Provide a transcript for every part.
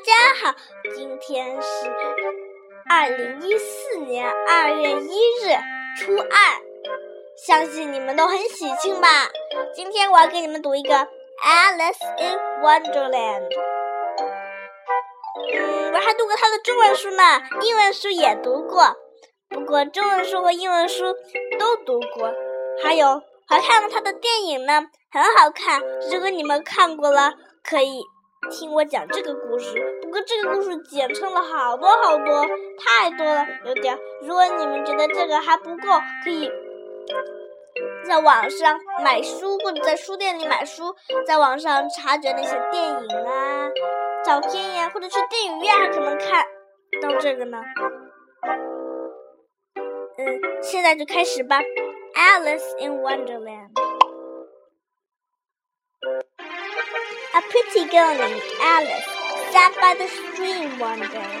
大家好，今天是二零一四年二月一日，初二，相信你们都很喜庆吧？今天我要给你们读一个《Alice in Wonderland》。嗯，我还读过他的中文书呢，英文书也读过，不过中文书和英文书都读过，还有还看过他的电影呢，很好看。如果你们看过了，可以。听我讲这个故事，不过这个故事简称了好多好多，太多了，有点。如果你们觉得这个还不够，可以在网上买书，或者在书店里买书，在网上查阅那些电影啊、照片呀，或者去电影院还可能看到这个呢。嗯，现在就开始吧，《Alice in Wonderland》。A pretty girl named Alice sat by the stream one day.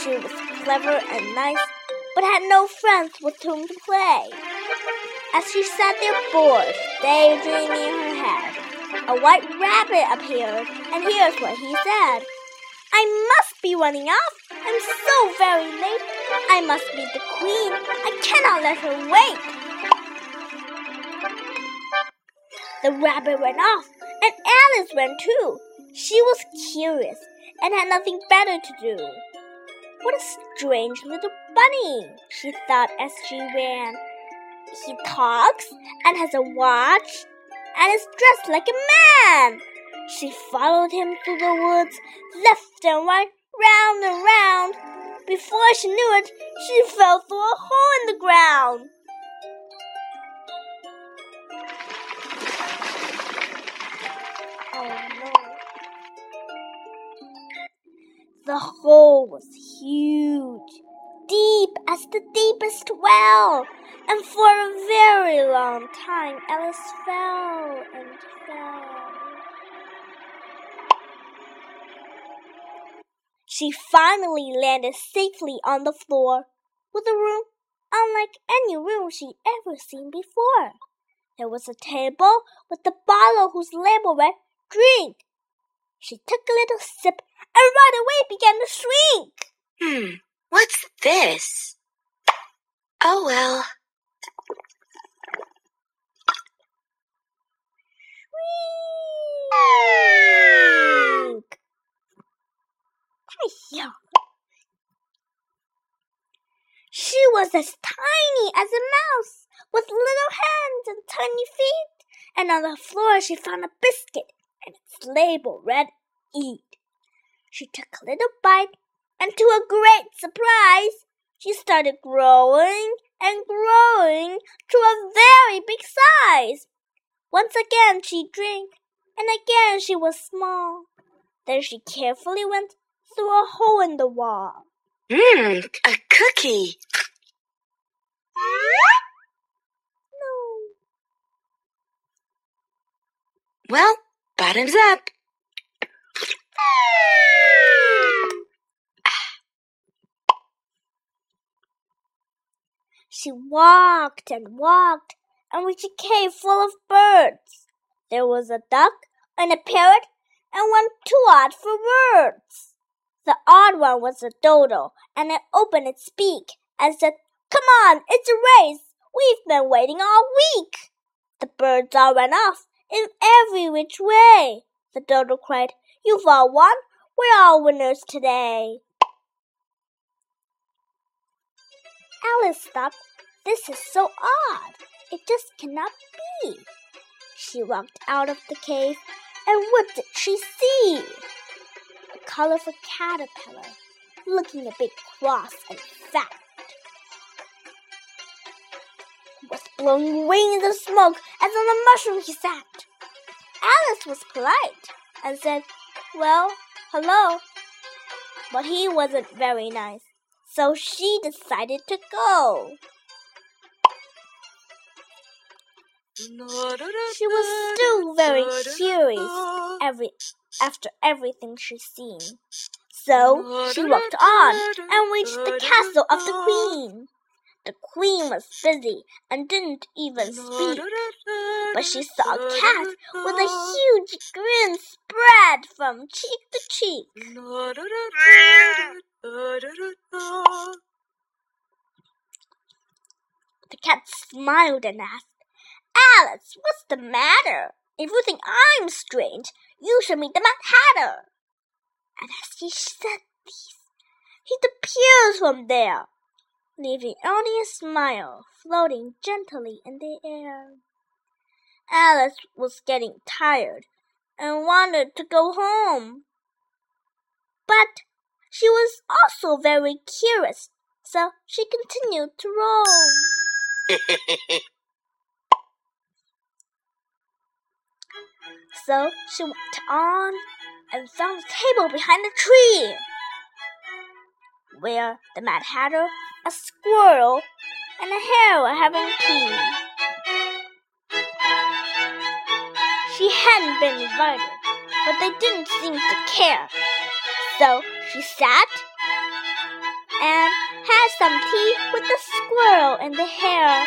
She was clever and nice, but had no friends with whom to play. As she sat there bored, daydreaming in her head, a white rabbit appeared, and here's what he said. I must be running off. I'm so very late. I must meet the queen. I cannot let her wait. The rabbit went off, and Alice ran too. She was curious and had nothing better to do. What a strange little bunny, she thought as she ran. He talks and has a watch and is dressed like a man. She followed him through the woods, left and right, round and round. Before she knew it, she fell through a hole in the ground. Oh, the hole was huge, deep as the deepest well, and for a very long time Alice fell and fell. She finally landed safely on the floor, with a room unlike any room she'd ever seen before. There was a table with a bottle whose label read Drink. She took a little sip and right away began to shrink. Hmm, what's this? Oh well. Shrink. 太小了。She was as tiny as a mouse, with little hands and tiny feet, and on the floor she found a biscuit, and its label read Eat. She took a little bite, and to her great surprise, she started growing and growing to a very big size. Once again she drank, and again she was small. Then she carefully went through a hole in the wall. Mmm, a cookie. No. Well, bottoms up. She walked and walked and reached a cave full of birds. There was a duck and a parrot and one too odd for words. The odd one was a dodo, and it opened its beak and said, Come on, it's a race. We've been waiting all week. The birds all ran off in every which way. The dodo cried, You've all won. We're all winners today. Alice stopped. This is so odd. It just cannot be. She walked out of the cave, and what did she see? A colorful caterpillar, looking a bit cross and fat. Was blowing wings of smoke as on a mushroom he sat. Alice was polite and said, Well, hello. But he wasn't very nice, so she decided to go. She was still very curious every, after everything she'd seen. So she walked on and reached the castle of the queen. The queen was busy and didn't even speak. But she saw a cat with a huge grin spread from cheek to cheek. The cat smiled and asked, Alice, what's the matter? If you think I'm strange, you should meet the Mad Hatter. And as he said this, he disappears from there, leaving only a smile floating gently in the air. Alice was getting tired and wanted to go home. But she was also very curious, so she continued to roam. So she went on and found a table behind the tree, where the Mad Hatter, a squirrel, and a hare were having tea. She hadn't been invited, but they didn't seem to care. So she sat and had some tea with the squirrel and the hare.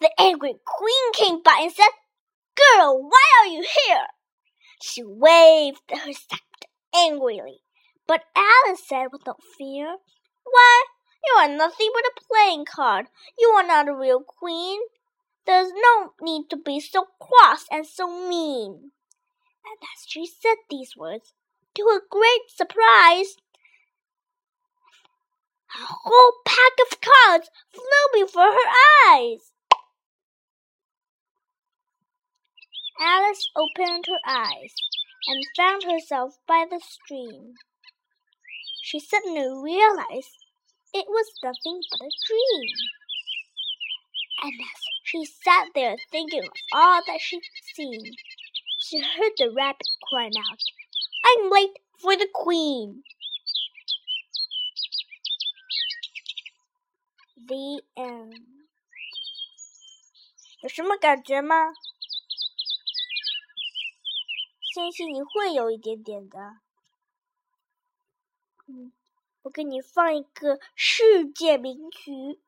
The angry queen came by and said, Girl, why are you here? She waved her scepter angrily, but Alice said with no fear, Why, you are nothing but a playing card. You are not a real queen. There's no need to be so cross and so mean. And as she said these words, to her great surprise, a whole pack of cards flew before her eyes. Alice opened her eyes and found herself by the stream. She suddenly realized it was nothing but a dream. And as she sat there thinking of all that she'd seen, she heard the rabbit crying out, I'm late for the queen. The end. 有什么感觉吗？ 相信你会有一点点的。嗯，我给你放一个世界名曲《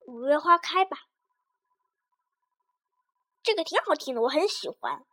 五月花开》吧，这个挺好听的，我很喜欢。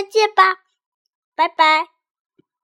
再见吧，拜拜。